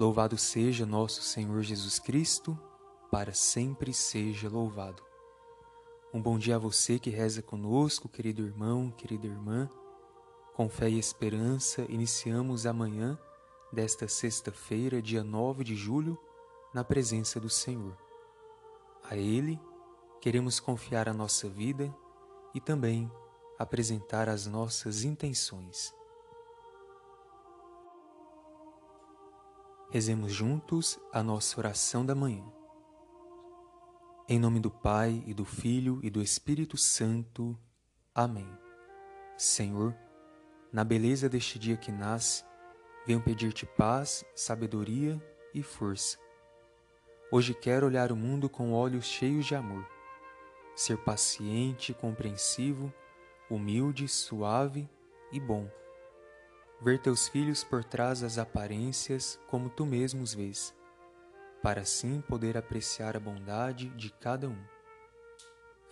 Louvado seja nosso Senhor Jesus Cristo, para sempre seja louvado. Um bom dia a você que reza conosco, querido irmão, querida irmã. Com fé e esperança, iniciamos amanhã desta sexta-feira, dia 9 de julho, na presença do Senhor. A Ele queremos confiar a nossa vida e também apresentar as nossas intenções. Rezemos juntos a nossa oração da manhã. Em nome do Pai e do Filho e do Espírito Santo. Amém. Senhor, na beleza deste dia que nasce, venho pedir-te paz, sabedoria e força. Hoje quero olhar o mundo com olhos cheios de amor, ser paciente, compreensivo, humilde, suave e bom. Ver teus filhos por trás das aparências como tu mesmo os vês para assim poder apreciar a bondade de cada um.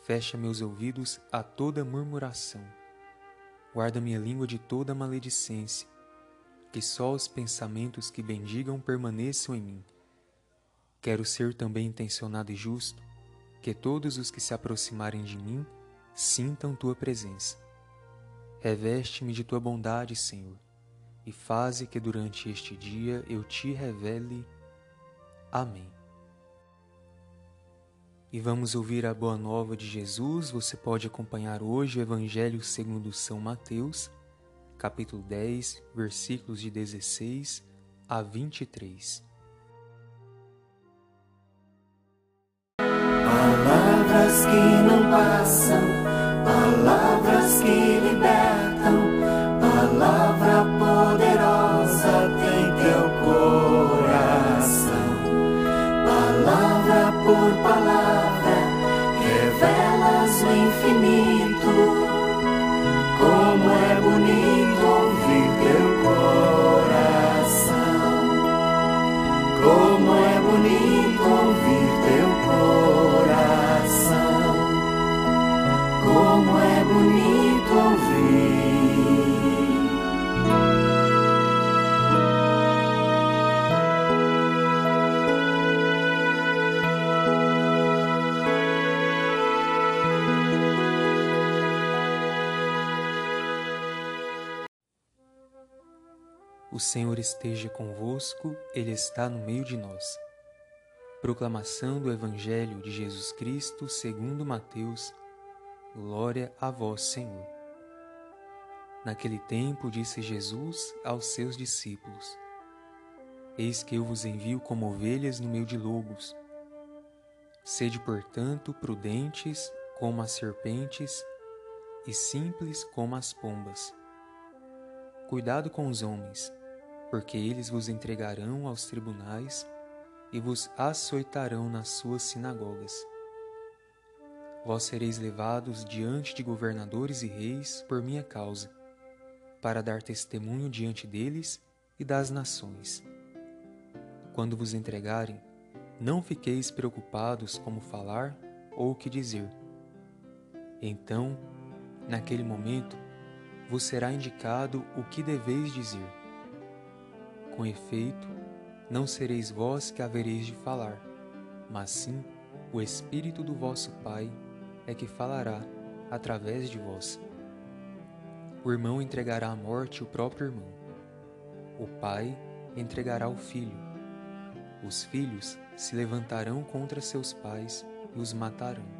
Fecha meus ouvidos a toda murmuração. Guarda minha língua de toda maledicência, que só os pensamentos que bendigam permaneçam em mim. Quero ser também intencionado e justo, que todos os que se aproximarem de mim sintam tua presença. Reveste-me de tua bondade, Senhor, e faze que durante este dia eu te revele Amém. E vamos ouvir a boa nova de Jesus. Você pode acompanhar hoje o Evangelho segundo São Mateus, capítulo 10, versículos de 16 a 23. Palavras que não passam, palavras que libertam, palavra O Senhor esteja convosco, Ele está no meio de nós. Proclamação do Evangelho de Jesus Cristo segundo Mateus. Glória a vós, Senhor. Naquele tempo disse Jesus aos seus discípulos: Eis que eu vos envio como ovelhas no meio de lobos. Sede, portanto, prudentes como as serpentes e simples como as pombas. Cuidado com os homens porque eles vos entregarão aos tribunais e vos açoitarão nas suas sinagogas. Vós sereis levados diante de governadores e reis por minha causa, para dar testemunho diante deles e das nações. Quando vos entregarem, não fiqueis preocupados como falar ou o que dizer. Então, naquele momento, vos será indicado o que deveis dizer com efeito, não sereis vós que havereis de falar, mas sim o Espírito do vosso Pai é que falará através de vós. O irmão entregará à morte o próprio irmão. O pai entregará o filho. Os filhos se levantarão contra seus pais e os matarão.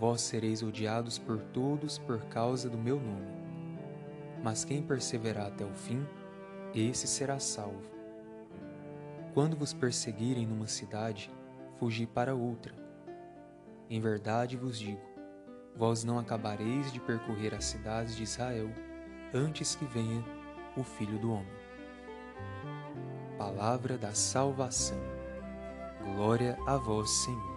Vós sereis odiados por todos por causa do meu nome. Mas quem perseverar até o fim, esse será salvo. Quando vos perseguirem numa cidade, fugi para outra. Em verdade vos digo: vós não acabareis de percorrer as cidades de Israel antes que venha o Filho do Homem. Palavra da salvação. Glória a vós, Senhor.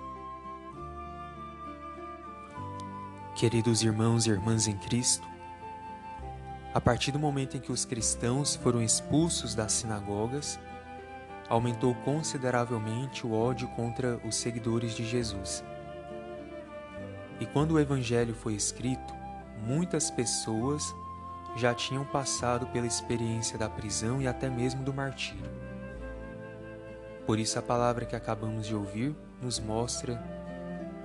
Queridos irmãos e irmãs em Cristo, a partir do momento em que os cristãos foram expulsos das sinagogas, aumentou consideravelmente o ódio contra os seguidores de Jesus. E quando o Evangelho foi escrito, muitas pessoas já tinham passado pela experiência da prisão e até mesmo do martírio. Por isso, a palavra que acabamos de ouvir nos mostra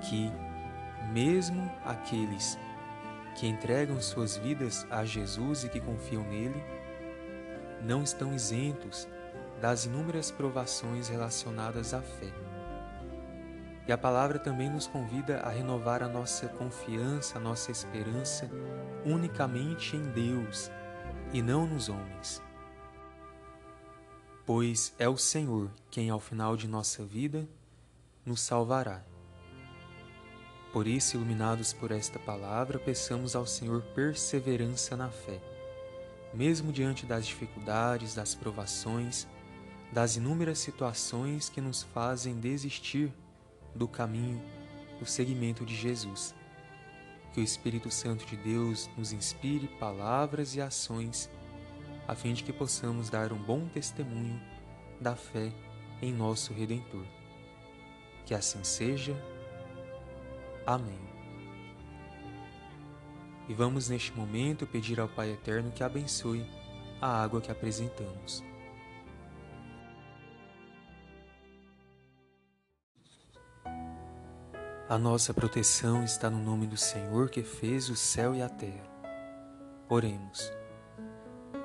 que, mesmo aqueles que entregam suas vidas a Jesus e que confiam nele, não estão isentos das inúmeras provações relacionadas à fé. E a palavra também nos convida a renovar a nossa confiança, a nossa esperança unicamente em Deus e não nos homens. Pois é o Senhor quem, ao final de nossa vida, nos salvará. Por isso, iluminados por esta palavra, peçamos ao Senhor perseverança na fé, mesmo diante das dificuldades, das provações, das inúmeras situações que nos fazem desistir do caminho, do seguimento de Jesus. Que o Espírito Santo de Deus nos inspire palavras e ações, a fim de que possamos dar um bom testemunho da fé em nosso Redentor. Que assim seja. Amém. E vamos neste momento pedir ao Pai Eterno que abençoe a água que apresentamos. A nossa proteção está no nome do Senhor que fez o céu e a terra. Oremos.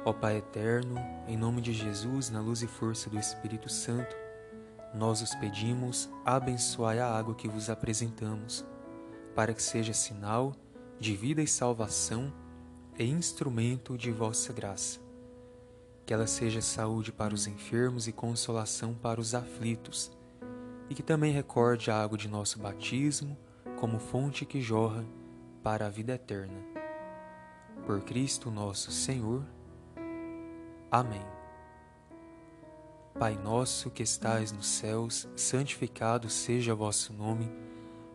Ó Pai eterno, em nome de Jesus, na luz e força do Espírito Santo, nós os pedimos, abençoai a água que vos apresentamos, para que seja sinal de vida e salvação e instrumento de vossa graça. Que ela seja saúde para os enfermos e consolação para os aflitos e que também recorde a água de nosso batismo como fonte que jorra para a vida eterna. Por Cristo nosso Senhor. Amém. Pai nosso que estais nos céus, santificado seja vosso nome,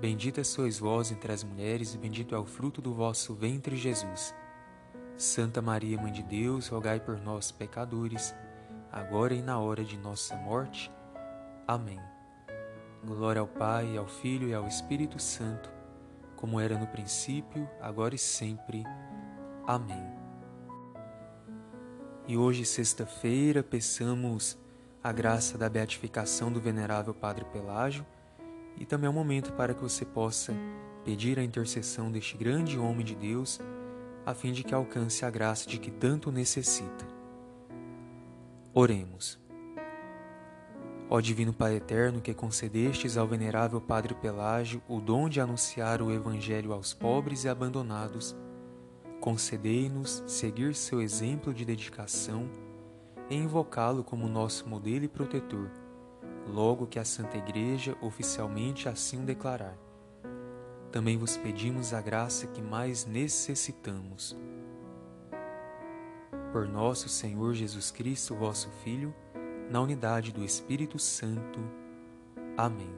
Bendita sois vós entre as mulheres, e bendito é o fruto do vosso ventre, Jesus. Santa Maria, Mãe de Deus, rogai por nós, pecadores, agora e na hora de nossa morte. Amém. Glória ao Pai, ao Filho e ao Espírito Santo como era no princípio, agora e sempre. Amém. E hoje, sexta-feira, peçamos a graça da beatificação do venerável Padre Pelágio e também é um momento para que você possa pedir a intercessão deste grande homem de Deus, a fim de que alcance a graça de que tanto necessita. Oremos. Ó Divino Pai Eterno, que concedestes ao venerável Padre Pelágio o dom de anunciar o Evangelho aos pobres e abandonados, concedei-nos seguir seu exemplo de dedicação e invocá-lo como nosso modelo e protetor, logo que a Santa Igreja oficialmente assim o declarar. Também vos pedimos a graça que mais necessitamos. Por nosso Senhor Jesus Cristo, vosso Filho, na unidade do Espírito Santo. Amém.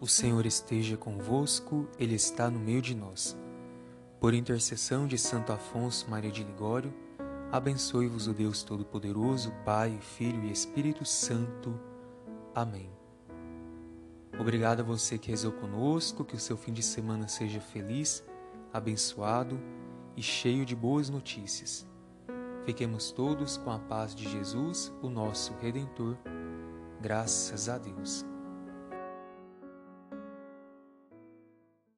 O Senhor esteja convosco, Ele está no meio de nós. Por intercessão de Santo Afonso Maria de Ligório, abençoe-vos o Deus Todo-Poderoso, Pai, Filho e Espírito Santo. Amém. Obrigado a você que rezou conosco, que o seu fim de semana seja feliz, abençoado e cheio de boas notícias. Fiquemos todos com a paz de Jesus, o nosso Redentor. Graças a Deus.